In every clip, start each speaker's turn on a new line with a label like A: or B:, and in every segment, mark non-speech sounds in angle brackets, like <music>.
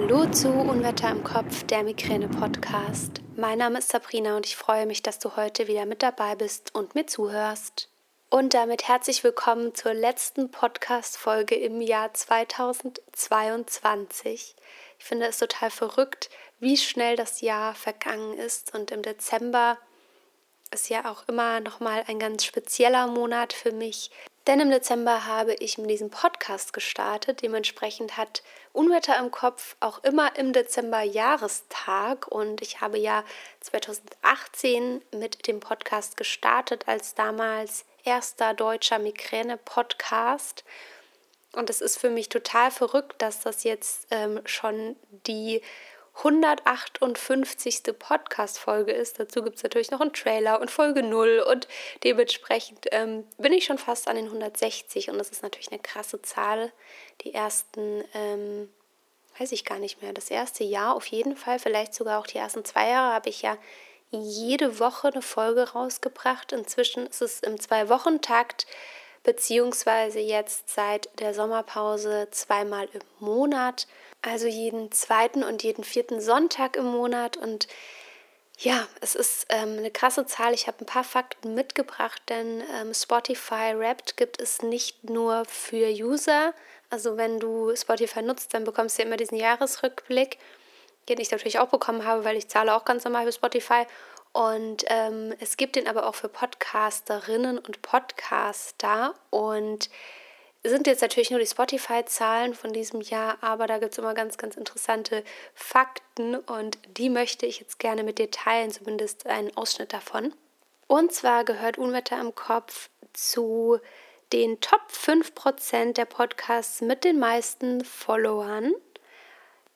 A: Hallo zu Unwetter im Kopf, der Migräne-Podcast. Mein Name ist Sabrina und ich freue mich, dass du heute wieder mit dabei bist und mir zuhörst. Und damit herzlich willkommen zur letzten Podcast-Folge im Jahr 2022. Ich finde es total verrückt, wie schnell das Jahr vergangen ist und im Dezember ist ja auch immer nochmal ein ganz spezieller Monat für mich, denn im Dezember habe ich mit diesem Podcast gestartet. Dementsprechend hat Unwetter im Kopf auch immer im Dezember Jahrestag. Und ich habe ja 2018 mit dem Podcast gestartet als damals erster deutscher Migräne-Podcast. Und es ist für mich total verrückt, dass das jetzt ähm, schon die 158. Podcast-Folge ist. Dazu gibt es natürlich noch einen Trailer und Folge 0 und dementsprechend ähm, bin ich schon fast an den 160 und das ist natürlich eine krasse Zahl. Die ersten, ähm, weiß ich gar nicht mehr, das erste Jahr auf jeden Fall, vielleicht sogar auch die ersten zwei Jahre habe ich ja jede Woche eine Folge rausgebracht. Inzwischen ist es im Zwei-Wochen-Takt beziehungsweise jetzt seit der Sommerpause zweimal im Monat also jeden zweiten und jeden vierten Sonntag im Monat. Und ja, es ist ähm, eine krasse Zahl. Ich habe ein paar Fakten mitgebracht, denn ähm, Spotify Wrapped gibt es nicht nur für User. Also wenn du Spotify nutzt, dann bekommst du immer diesen Jahresrückblick, den ich natürlich auch bekommen habe, weil ich zahle auch ganz normal für Spotify. Und ähm, es gibt den aber auch für Podcasterinnen und Podcaster. Und sind jetzt natürlich nur die Spotify-Zahlen von diesem Jahr, aber da gibt es immer ganz, ganz interessante Fakten und die möchte ich jetzt gerne mit dir teilen, zumindest einen Ausschnitt davon. Und zwar gehört Unwetter im Kopf zu den Top 5% der Podcasts mit den meisten Followern.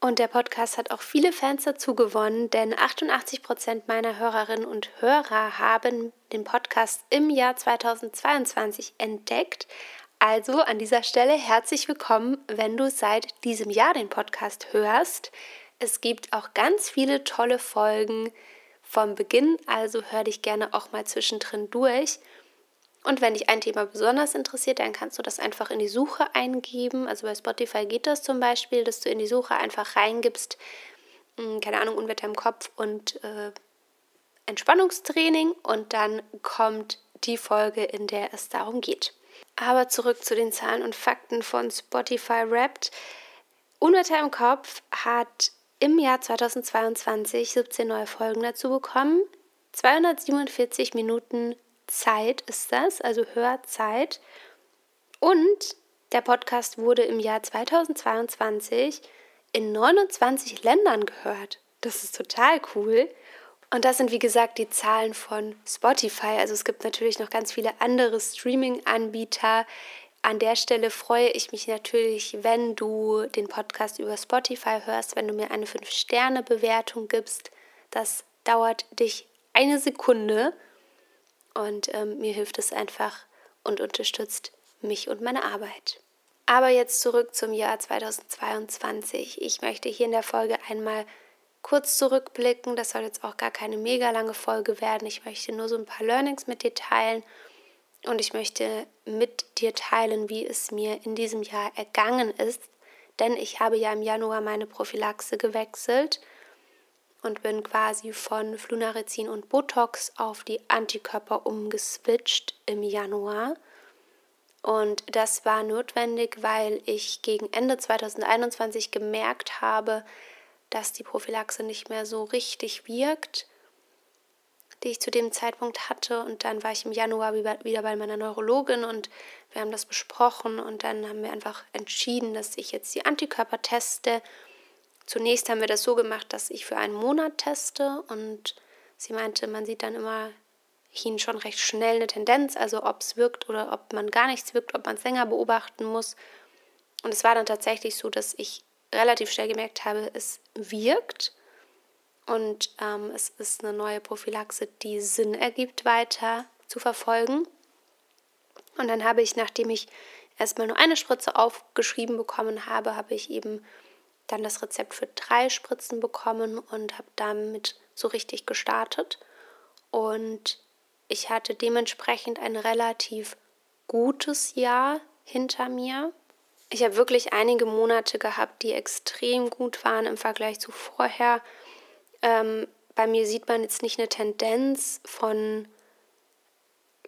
A: Und der Podcast hat auch viele Fans dazu gewonnen, denn 88% meiner Hörerinnen und Hörer haben den Podcast im Jahr 2022 entdeckt. Also an dieser Stelle herzlich willkommen, wenn du seit diesem Jahr den Podcast hörst. Es gibt auch ganz viele tolle Folgen vom Beginn, also hör dich gerne auch mal zwischendrin durch. Und wenn dich ein Thema besonders interessiert, dann kannst du das einfach in die Suche eingeben. Also bei Spotify geht das zum Beispiel, dass du in die Suche einfach reingibst, hm, keine Ahnung, Unwetter im Kopf und äh, Entspannungstraining und dann kommt die Folge, in der es darum geht. Aber zurück zu den Zahlen und Fakten von Spotify Wrapped. Unwetter im Kopf hat im Jahr 2022 17 neue Folgen dazu bekommen. 247 Minuten Zeit ist das, also Hörzeit. Und der Podcast wurde im Jahr 2022 in 29 Ländern gehört. Das ist total cool. Und das sind wie gesagt die Zahlen von Spotify. Also es gibt natürlich noch ganz viele andere Streaming-Anbieter. An der Stelle freue ich mich natürlich, wenn du den Podcast über Spotify hörst, wenn du mir eine 5-Sterne-Bewertung gibst. Das dauert dich eine Sekunde und ähm, mir hilft es einfach und unterstützt mich und meine Arbeit. Aber jetzt zurück zum Jahr 2022. Ich möchte hier in der Folge einmal kurz zurückblicken. Das soll jetzt auch gar keine mega lange Folge werden. Ich möchte nur so ein paar Learnings mit dir teilen und ich möchte mit dir teilen, wie es mir in diesem Jahr ergangen ist. Denn ich habe ja im Januar meine Prophylaxe gewechselt und bin quasi von Flunarizin und Botox auf die Antikörper umgeswitcht im Januar. Und das war notwendig, weil ich gegen Ende 2021 gemerkt habe, dass die Prophylaxe nicht mehr so richtig wirkt, die ich zu dem Zeitpunkt hatte. Und dann war ich im Januar wieder bei meiner Neurologin und wir haben das besprochen und dann haben wir einfach entschieden, dass ich jetzt die Antikörper teste. Zunächst haben wir das so gemacht, dass ich für einen Monat teste und sie meinte, man sieht dann immer hin schon recht schnell eine Tendenz, also ob es wirkt oder ob man gar nichts wirkt, ob man es länger beobachten muss. Und es war dann tatsächlich so, dass ich relativ schnell gemerkt habe, es wirkt und ähm, es ist eine neue Prophylaxe, die Sinn ergibt, weiter zu verfolgen. Und dann habe ich, nachdem ich erstmal nur eine Spritze aufgeschrieben bekommen habe, habe ich eben dann das Rezept für drei Spritzen bekommen und habe damit so richtig gestartet. Und ich hatte dementsprechend ein relativ gutes Jahr hinter mir. Ich habe wirklich einige Monate gehabt, die extrem gut waren im Vergleich zu vorher. Ähm, bei mir sieht man jetzt nicht eine Tendenz von,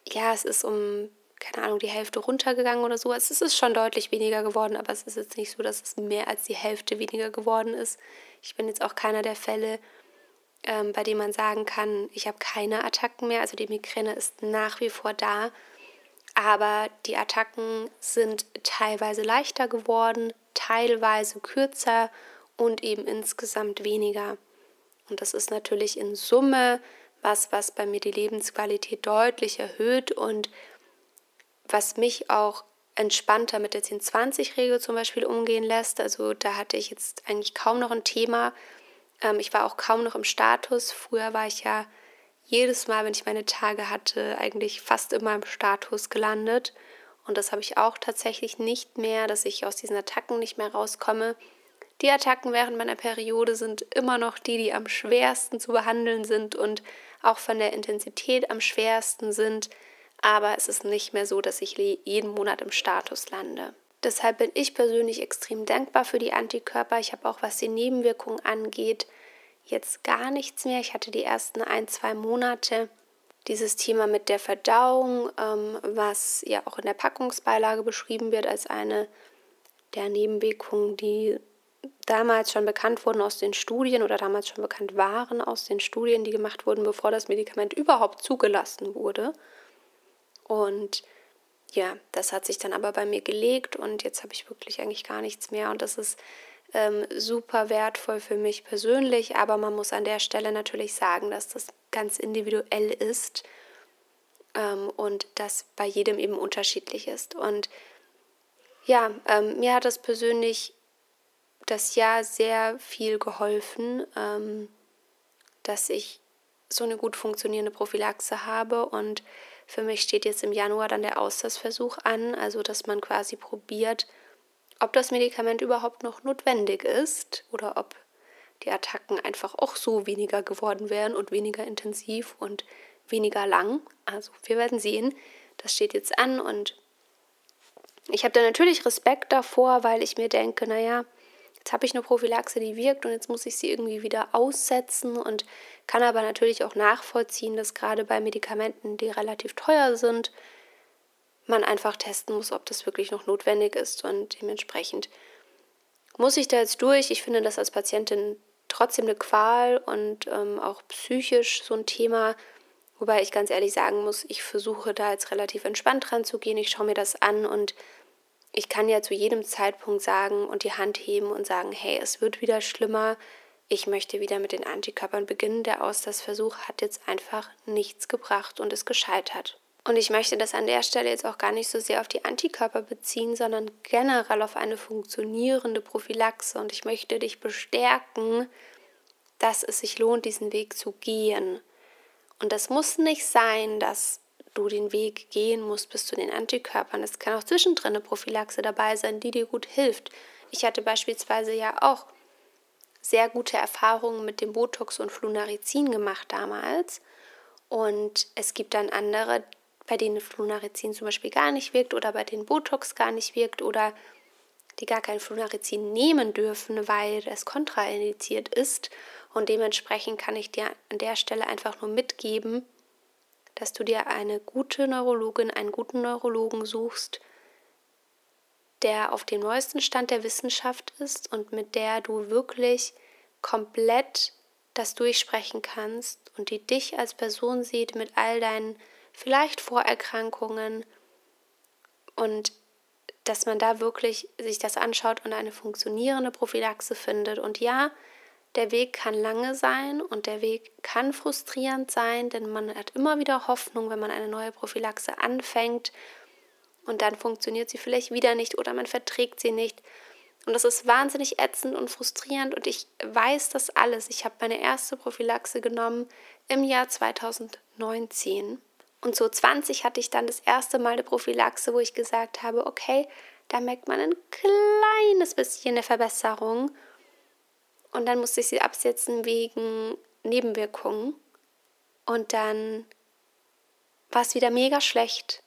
A: ja, es ist um, keine Ahnung, die Hälfte runtergegangen oder so. Es ist schon deutlich weniger geworden, aber es ist jetzt nicht so, dass es mehr als die Hälfte weniger geworden ist. Ich bin jetzt auch keiner der Fälle, ähm, bei dem man sagen kann, ich habe keine Attacken mehr. Also die Migräne ist nach wie vor da, aber die Attacken sind teilweise leichter geworden, teilweise kürzer und eben insgesamt weniger. Und das ist natürlich in Summe was, was bei mir die Lebensqualität deutlich erhöht und was mich auch entspannter mit der 10-20-Regel zum Beispiel umgehen lässt. Also da hatte ich jetzt eigentlich kaum noch ein Thema. Ähm, ich war auch kaum noch im Status. Früher war ich ja jedes Mal, wenn ich meine Tage hatte, eigentlich fast immer im Status gelandet. Und das habe ich auch tatsächlich nicht mehr, dass ich aus diesen Attacken nicht mehr rauskomme. Die Attacken während meiner Periode sind immer noch die, die am schwersten zu behandeln sind und auch von der Intensität am schwersten sind. Aber es ist nicht mehr so, dass ich jeden Monat im Status lande. Deshalb bin ich persönlich extrem dankbar für die Antikörper. Ich habe auch, was die Nebenwirkungen angeht, jetzt gar nichts mehr. Ich hatte die ersten ein, zwei Monate dieses Thema mit der Verdauung, ähm, was ja auch in der Packungsbeilage beschrieben wird als eine der Nebenwirkungen, die damals schon bekannt wurden aus den Studien oder damals schon bekannt waren aus den Studien, die gemacht wurden, bevor das Medikament überhaupt zugelassen wurde. Und ja, das hat sich dann aber bei mir gelegt und jetzt habe ich wirklich eigentlich gar nichts mehr und das ist ähm, super wertvoll für mich persönlich, aber man muss an der Stelle natürlich sagen, dass das ganz individuell ist ähm, und das bei jedem eben unterschiedlich ist. Und ja, ähm, mir hat das persönlich das Jahr sehr viel geholfen, ähm, dass ich so eine gut funktionierende Prophylaxe habe und für mich steht jetzt im Januar dann der Austauschversuch an, also dass man quasi probiert, ob das Medikament überhaupt noch notwendig ist oder ob die Attacken einfach auch so weniger geworden wären und weniger intensiv und weniger lang. Also wir werden sehen. Das steht jetzt an und ich habe da natürlich Respekt davor, weil ich mir denke, naja, jetzt habe ich eine Prophylaxe, die wirkt und jetzt muss ich sie irgendwie wieder aussetzen und kann aber natürlich auch nachvollziehen, dass gerade bei Medikamenten, die relativ teuer sind, man einfach testen muss, ob das wirklich noch notwendig ist und dementsprechend muss ich da jetzt durch. Ich finde das als Patientin trotzdem eine Qual und ähm, auch psychisch so ein Thema, wobei ich ganz ehrlich sagen muss, ich versuche da jetzt relativ entspannt dran zu gehen. Ich schaue mir das an und ich kann ja zu jedem Zeitpunkt sagen und die Hand heben und sagen, hey, es wird wieder schlimmer, ich möchte wieder mit den Antikörpern beginnen. Der Auslassversuch hat jetzt einfach nichts gebracht und ist gescheitert. Und ich möchte das an der Stelle jetzt auch gar nicht so sehr auf die Antikörper beziehen, sondern generell auf eine funktionierende Prophylaxe. Und ich möchte dich bestärken, dass es sich lohnt, diesen Weg zu gehen. Und das muss nicht sein, dass du den Weg gehen musst bis zu den Antikörpern. Es kann auch zwischendrin eine Prophylaxe dabei sein, die dir gut hilft. Ich hatte beispielsweise ja auch sehr gute Erfahrungen mit dem Botox und Flunarizin gemacht damals. Und es gibt dann andere, bei denen Flunarizin zum Beispiel gar nicht wirkt oder bei denen Botox gar nicht wirkt oder die gar kein Flunarizin nehmen dürfen, weil es kontraindiziert ist. Und dementsprechend kann ich dir an der Stelle einfach nur mitgeben, dass du dir eine gute Neurologin, einen guten Neurologen suchst, der auf dem neuesten Stand der Wissenschaft ist und mit der du wirklich komplett das durchsprechen kannst und die dich als Person sieht mit all deinen vielleicht Vorerkrankungen und dass man da wirklich sich das anschaut und eine funktionierende Prophylaxe findet. Und ja, der Weg kann lange sein und der Weg kann frustrierend sein, denn man hat immer wieder Hoffnung, wenn man eine neue Prophylaxe anfängt und dann funktioniert sie vielleicht wieder nicht oder man verträgt sie nicht. Und das ist wahnsinnig ätzend und frustrierend und ich weiß das alles. Ich habe meine erste Prophylaxe genommen im Jahr 2019 und so 20 hatte ich dann das erste Mal eine Prophylaxe, wo ich gesagt habe, okay, da merkt man ein kleines bisschen eine Verbesserung und dann musste ich sie absetzen wegen Nebenwirkungen. Und dann war es wieder mega schlecht.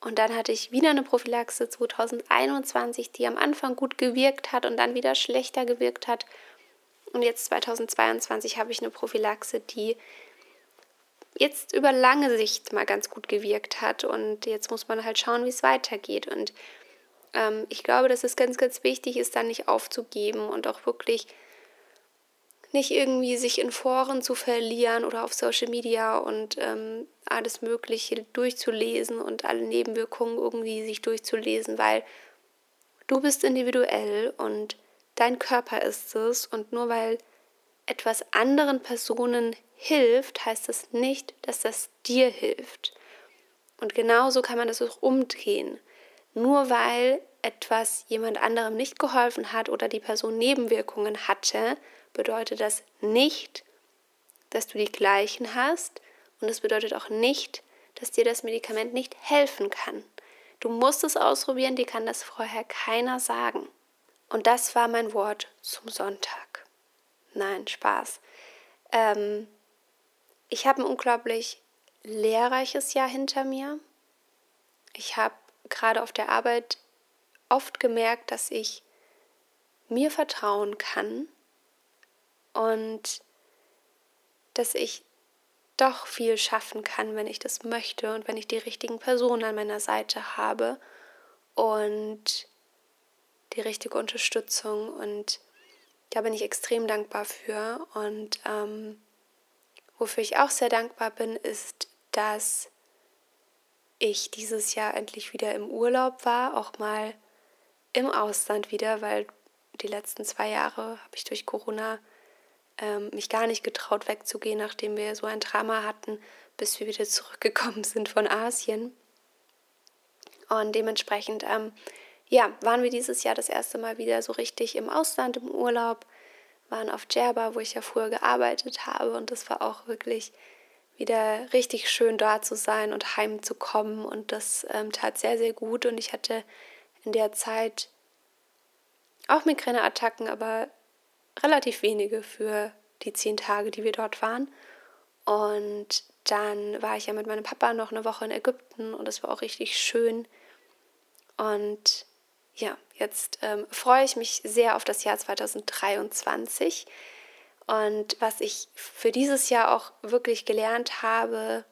A: Und dann hatte ich wieder eine Prophylaxe 2021, die am Anfang gut gewirkt hat und dann wieder schlechter gewirkt hat. Und jetzt 2022 habe ich eine Prophylaxe, die jetzt über lange Sicht mal ganz gut gewirkt hat. Und jetzt muss man halt schauen, wie es weitergeht. Und ähm, ich glaube, dass es ganz, ganz wichtig ist, dann nicht aufzugeben und auch wirklich nicht irgendwie sich in Foren zu verlieren oder auf Social Media und ähm, alles Mögliche durchzulesen und alle Nebenwirkungen irgendwie sich durchzulesen, weil du bist individuell und dein Körper ist es und nur weil etwas anderen Personen hilft, heißt das nicht, dass das dir hilft. Und genauso kann man das auch umdrehen. Nur weil etwas jemand anderem nicht geholfen hat oder die Person Nebenwirkungen hatte, bedeutet das nicht, dass du die gleichen hast und es bedeutet auch nicht, dass dir das Medikament nicht helfen kann. Du musst es ausprobieren, dir kann das vorher keiner sagen. Und das war mein Wort zum Sonntag. Nein, Spaß. Ähm, ich habe ein unglaublich lehrreiches Jahr hinter mir. Ich habe gerade auf der Arbeit oft gemerkt, dass ich mir vertrauen kann und dass ich doch viel schaffen kann, wenn ich das möchte und wenn ich die richtigen Personen an meiner Seite habe und die richtige Unterstützung. Und da bin ich extrem dankbar für. Und ähm, wofür ich auch sehr dankbar bin, ist, dass ich dieses Jahr endlich wieder im Urlaub war, auch mal im Ausland wieder, weil die letzten zwei Jahre habe ich durch Corona ähm, mich gar nicht getraut wegzugehen, nachdem wir so ein Drama hatten, bis wir wieder <laughs> zurückgekommen sind von Asien. Und dementsprechend, ähm, ja, waren wir dieses Jahr das erste Mal wieder so richtig im Ausland im Urlaub, waren auf Djerba, wo ich ja früher gearbeitet habe und das war auch wirklich wieder richtig schön da zu sein und heimzukommen und das ähm, tat sehr, sehr gut und ich hatte in der Zeit auch Migräneattacken, aber relativ wenige für die zehn Tage, die wir dort waren. Und dann war ich ja mit meinem Papa noch eine Woche in Ägypten und es war auch richtig schön. Und ja, jetzt ähm, freue ich mich sehr auf das Jahr 2023. Und was ich für dieses Jahr auch wirklich gelernt habe,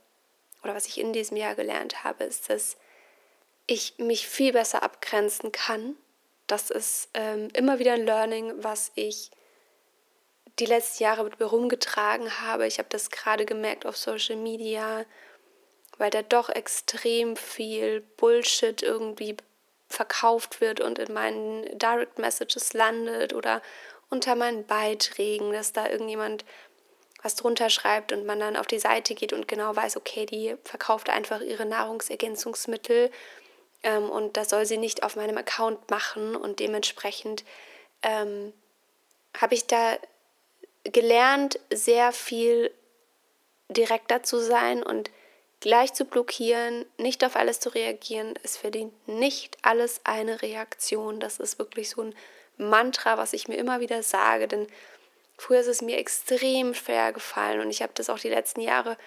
A: oder was ich in diesem Jahr gelernt habe, ist, dass ich mich viel besser abgrenzen kann. Das ist ähm, immer wieder ein Learning, was ich die letzten Jahre mit mir rumgetragen habe. Ich habe das gerade gemerkt auf Social Media, weil da doch extrem viel Bullshit irgendwie verkauft wird und in meinen Direct Messages landet oder unter meinen Beiträgen, dass da irgendjemand was drunter schreibt und man dann auf die Seite geht und genau weiß, okay, die verkauft einfach ihre Nahrungsergänzungsmittel ähm, und das soll sie nicht auf meinem Account machen und dementsprechend ähm, habe ich da gelernt, sehr viel direkter zu sein und gleich zu blockieren, nicht auf alles zu reagieren. Es verdient nicht alles eine Reaktion. Das ist wirklich so ein Mantra, was ich mir immer wieder sage, denn früher ist es mir extrem schwer gefallen und ich habe das auch die letzten Jahre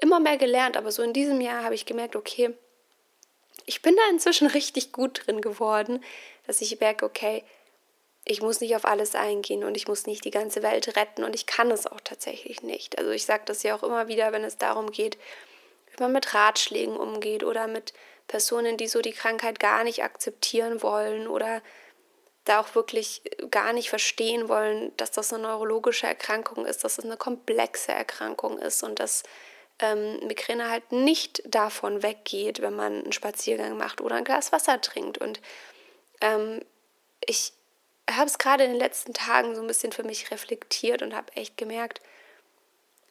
A: immer mehr gelernt, aber so in diesem Jahr habe ich gemerkt, okay, ich bin da inzwischen <laughs> richtig gut drin geworden, dass ich merke, okay, ich muss nicht auf alles eingehen und ich muss nicht die ganze Welt retten und ich kann es auch tatsächlich nicht. Also ich sage das ja auch immer wieder, wenn es darum geht, wie man mit Ratschlägen umgeht oder mit Personen, die so die Krankheit gar nicht akzeptieren wollen oder da auch wirklich gar nicht verstehen wollen, dass das eine neurologische Erkrankung ist, dass es eine komplexe Erkrankung ist und dass ähm, Migräne halt nicht davon weggeht, wenn man einen Spaziergang macht oder ein Glas Wasser trinkt. Und ähm, ich habe es gerade in den letzten Tagen so ein bisschen für mich reflektiert und habe echt gemerkt,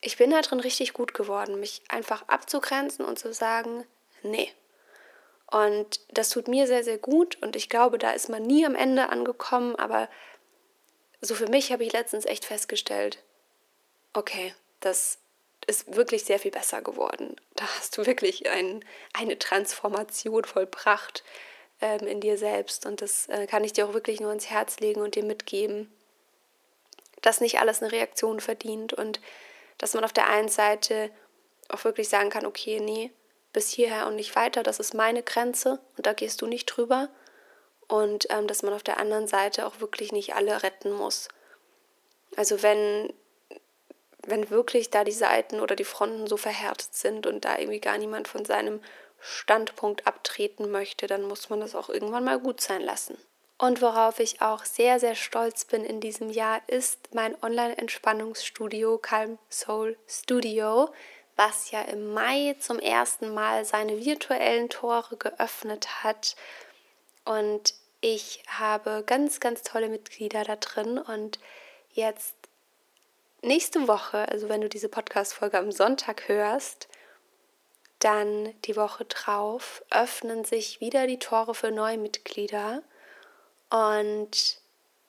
A: ich bin da drin richtig gut geworden, mich einfach abzugrenzen und zu sagen, nee. Und das tut mir sehr, sehr gut und ich glaube, da ist man nie am Ende angekommen, aber so für mich habe ich letztens echt festgestellt, okay, das ist wirklich sehr viel besser geworden. Da hast du wirklich ein, eine Transformation vollbracht ähm, in dir selbst. Und das äh, kann ich dir auch wirklich nur ins Herz legen und dir mitgeben, dass nicht alles eine Reaktion verdient und dass man auf der einen Seite auch wirklich sagen kann, okay, nee, bis hierher und nicht weiter, das ist meine Grenze und da gehst du nicht drüber. Und ähm, dass man auf der anderen Seite auch wirklich nicht alle retten muss. Also wenn, wenn wirklich da die Seiten oder die Fronten so verhärtet sind und da irgendwie gar niemand von seinem Standpunkt abtreten möchte, dann muss man das auch irgendwann mal gut sein lassen. Und worauf ich auch sehr, sehr stolz bin in diesem Jahr, ist mein Online-Entspannungsstudio Calm Soul Studio, was ja im Mai zum ersten Mal seine virtuellen Tore geöffnet hat. Und ich habe ganz, ganz tolle Mitglieder da drin. Und jetzt nächste Woche, also wenn du diese Podcast-Folge am Sonntag hörst, dann die Woche drauf öffnen sich wieder die Tore für neue Mitglieder. Und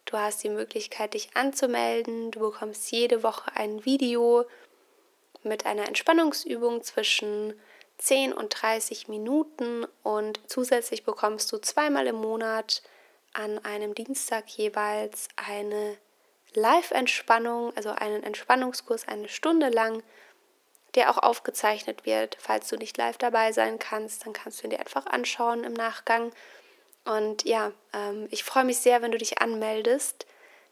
A: du hast die Möglichkeit, dich anzumelden. Du bekommst jede Woche ein Video mit einer Entspannungsübung zwischen 10 und 30 Minuten und zusätzlich bekommst du zweimal im Monat an einem Dienstag jeweils eine Live-Entspannung, also einen Entspannungskurs eine Stunde lang, der auch aufgezeichnet wird. Falls du nicht live dabei sein kannst, dann kannst du ihn dir einfach anschauen im Nachgang. Und ja, ähm, ich freue mich sehr, wenn du dich anmeldest.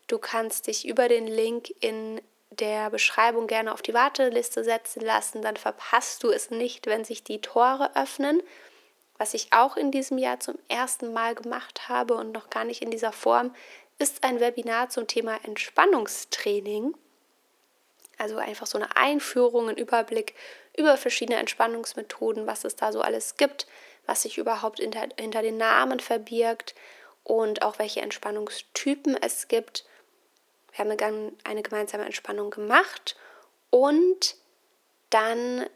A: Du kannst dich über den Link in der Beschreibung gerne auf die Warteliste setzen lassen. Dann verpasst du es nicht, wenn sich die Tore öffnen. Was ich auch in diesem Jahr zum ersten Mal gemacht habe und noch gar nicht in dieser Form, ist ein Webinar zum Thema Entspannungstraining. Also einfach so eine Einführung, ein Überblick über verschiedene Entspannungsmethoden, was es da so alles gibt, was sich überhaupt hinter, hinter den Namen verbirgt und auch welche Entspannungstypen es gibt. Wir haben eine gemeinsame Entspannung gemacht und dann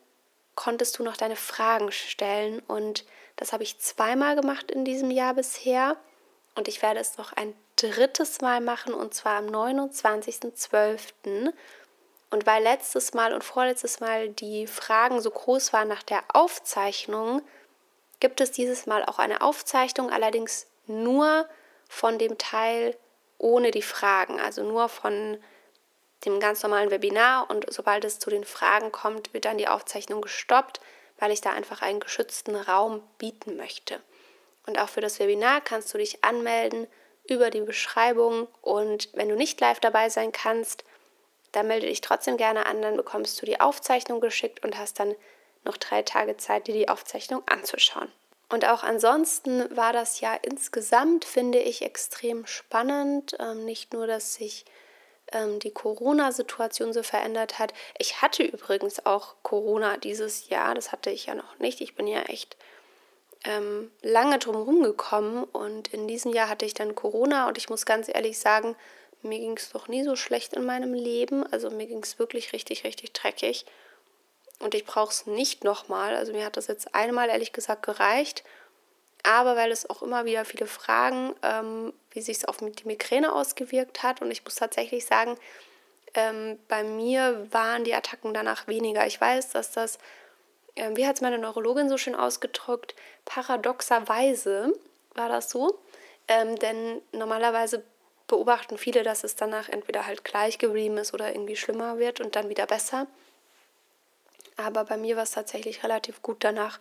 A: konntest du noch deine Fragen stellen und das habe ich zweimal gemacht in diesem Jahr bisher und ich werde es noch ein drittes Mal machen und zwar am 29.12. Und weil letztes Mal und vorletztes Mal die Fragen so groß waren nach der Aufzeichnung, gibt es dieses Mal auch eine Aufzeichnung, allerdings nur von dem Teil ohne die Fragen, also nur von dem ganz normalen Webinar und sobald es zu den Fragen kommt, wird dann die Aufzeichnung gestoppt, weil ich da einfach einen geschützten Raum bieten möchte. Und auch für das Webinar kannst du dich anmelden über die Beschreibung und wenn du nicht live dabei sein kannst, dann melde dich trotzdem gerne an, dann bekommst du die Aufzeichnung geschickt und hast dann noch drei Tage Zeit, dir die Aufzeichnung anzuschauen. Und auch ansonsten war das ja insgesamt, finde ich, extrem spannend. Ähm, nicht nur, dass sich ähm, die Corona-Situation so verändert hat. Ich hatte übrigens auch Corona dieses Jahr, das hatte ich ja noch nicht. Ich bin ja echt ähm, lange drum gekommen und in diesem Jahr hatte ich dann Corona und ich muss ganz ehrlich sagen, mir ging es doch nie so schlecht in meinem Leben. Also mir ging es wirklich richtig, richtig dreckig. Und ich brauche es nicht nochmal. Also mir hat das jetzt einmal ehrlich gesagt gereicht. Aber weil es auch immer wieder viele Fragen, ähm, wie sich es auf die Migräne ausgewirkt hat. Und ich muss tatsächlich sagen, ähm, bei mir waren die Attacken danach weniger. Ich weiß, dass das, äh, wie hat es meine Neurologin so schön ausgedrückt, paradoxerweise war das so. Ähm, denn normalerweise beobachten viele, dass es danach entweder halt gleich geblieben ist oder irgendwie schlimmer wird und dann wieder besser. Aber bei mir war es tatsächlich relativ gut danach.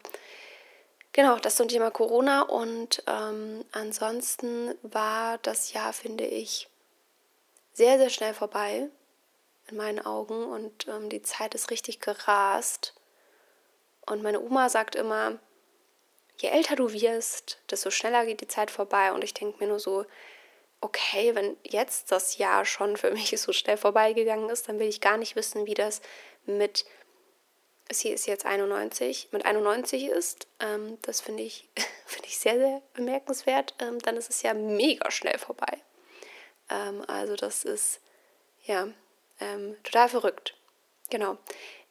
A: Genau, das zum Thema Corona und ähm, ansonsten war das Jahr, finde ich, sehr, sehr schnell vorbei in meinen Augen und ähm, die Zeit ist richtig gerast. Und meine Oma sagt immer, je älter du wirst, desto schneller geht die Zeit vorbei. Und ich denke mir nur so, okay, wenn jetzt das Jahr schon für <laughs> mich so schnell vorbeigegangen ist, dann will ich gar nicht wissen, wie das mit, sie ist jetzt 91, mit 91 ist. Ähm, das finde ich, <laughs> find ich sehr, sehr bemerkenswert. Ähm, dann ist es ja mega schnell vorbei. Ähm, also das ist, ja, ähm, total verrückt. Genau.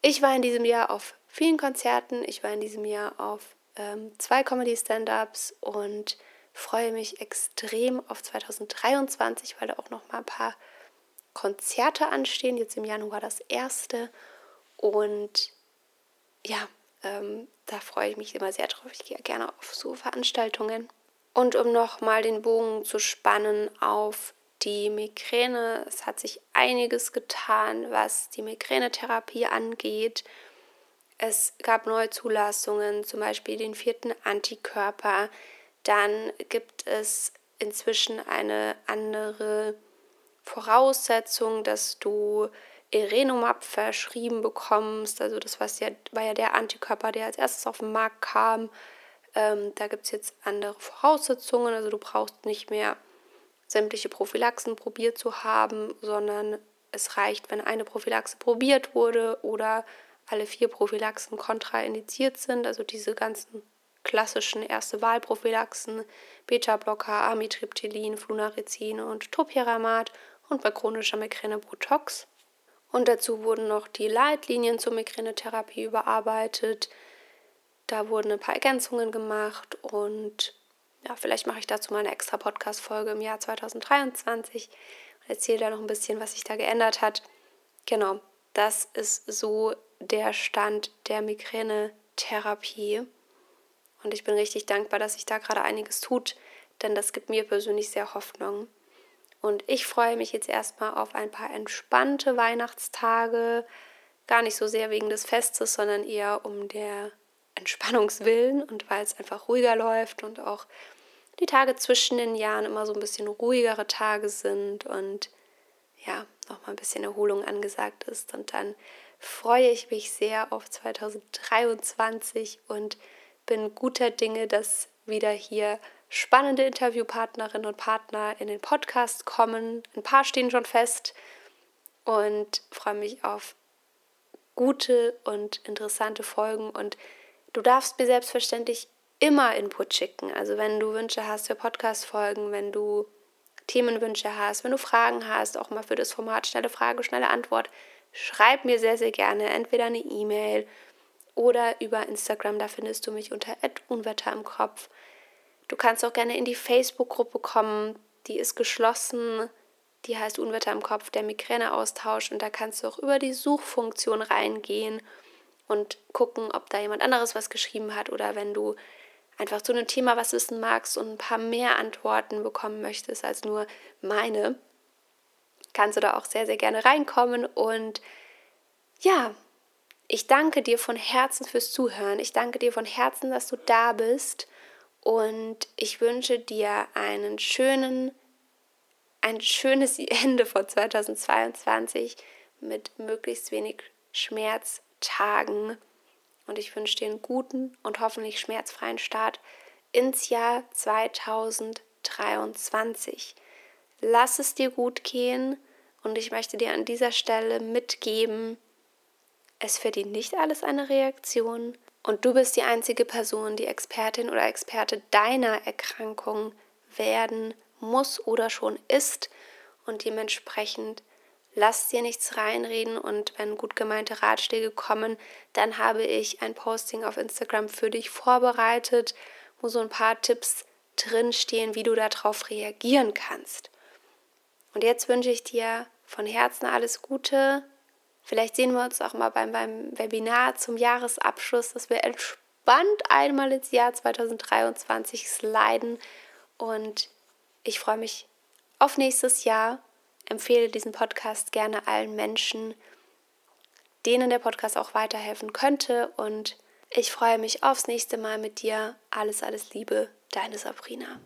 A: Ich war in diesem Jahr auf vielen Konzerten. Ich war in diesem Jahr auf ähm, zwei Comedy-Stand-Ups und freue mich extrem auf 2023, weil da auch noch mal ein paar Konzerte anstehen. Jetzt im Januar das erste. Und ja, ähm, da freue ich mich immer sehr drauf. Ich gehe gerne auf so Veranstaltungen. Und um noch mal den Bogen zu spannen auf die Migräne, es hat sich einiges getan, was die Migränetherapie angeht. Es gab neue Zulassungen, zum Beispiel den vierten Antikörper. Dann gibt es inzwischen eine andere Voraussetzung, dass du Erenumab verschrieben bekommst. Also das war ja, war ja der Antikörper, der als erstes auf den Markt kam. Ähm, da gibt es jetzt andere Voraussetzungen. Also du brauchst nicht mehr sämtliche Prophylaxen probiert zu haben, sondern es reicht, wenn eine Prophylaxe probiert wurde oder alle vier Prophylaxen kontraindiziert sind, also diese ganzen klassischen erste Wahlprophylaxen, Beta-Blocker, Amitriptylin, Flunarizin und Topiramat und bei chronischer Migräne Botox. Und dazu wurden noch die Leitlinien zur Migränetherapie überarbeitet. Da wurden ein paar Ergänzungen gemacht und ja, vielleicht mache ich dazu mal eine extra Podcast-Folge im Jahr 2023 und erzähle da noch ein bisschen, was sich da geändert hat. Genau, das ist so der Stand der Migränetherapie. Und ich bin richtig dankbar, dass sich da gerade einiges tut, denn das gibt mir persönlich sehr Hoffnung. Und ich freue mich jetzt erstmal auf ein paar entspannte Weihnachtstage. Gar nicht so sehr wegen des Festes, sondern eher um der Entspannungswillen und weil es einfach ruhiger läuft und auch die Tage zwischen den Jahren immer so ein bisschen ruhigere Tage sind und ja, nochmal ein bisschen Erholung angesagt ist. Und dann freue ich mich sehr auf 2023 und bin guter Dinge, dass wieder hier spannende Interviewpartnerinnen und Partner in den Podcast kommen. Ein paar stehen schon fest und freue mich auf gute und interessante Folgen. Und du darfst mir selbstverständlich immer Input schicken. Also wenn du Wünsche hast für Podcast-Folgen, wenn du Themenwünsche hast, wenn du Fragen hast, auch mal für das Format schnelle Frage, schnelle Antwort, schreib mir sehr, sehr gerne entweder eine E-Mail oder über Instagram, da findest du mich unter Unwetter im Kopf. Du kannst auch gerne in die Facebook-Gruppe kommen, die ist geschlossen, die heißt Unwetter im Kopf, der Migräneaustausch und da kannst du auch über die Suchfunktion reingehen und gucken, ob da jemand anderes was geschrieben hat oder wenn du einfach zu einem Thema was wissen magst und ein paar mehr Antworten bekommen möchtest als nur meine, kannst du da auch sehr, sehr gerne reinkommen. Und ja, ich danke dir von Herzen fürs Zuhören. Ich danke dir von Herzen, dass du da bist. Und ich wünsche dir einen schönen, ein schönes <laughs> Ende von 2022 mit möglichst wenig Schmerztagen. Und ich wünsche dir einen guten und hoffentlich schmerzfreien Start ins Jahr 2023 lass es dir gut gehen und ich möchte dir an dieser Stelle mitgeben, es verdient nicht alles eine Reaktion und du bist die einzige Person, die Expertin oder Experte deiner Erkrankung werden muss oder schon ist und dementsprechend lass dir nichts reinreden und wenn gut gemeinte Ratschläge kommen, dann habe ich ein Posting auf Instagram für dich vorbereitet, wo so ein paar Tipps drinstehen, wie du darauf reagieren kannst. Und jetzt wünsche ich dir von Herzen alles Gute. Vielleicht sehen wir uns auch mal beim, beim Webinar zum Jahresabschluss, dass wir entspannt einmal ins Jahr 2023 sliden. Und ich freue mich auf nächstes Jahr. Empfehle diesen Podcast gerne allen Menschen, denen der Podcast auch weiterhelfen könnte. Und ich freue mich aufs nächste Mal mit dir. Alles, alles Liebe, deine Sabrina.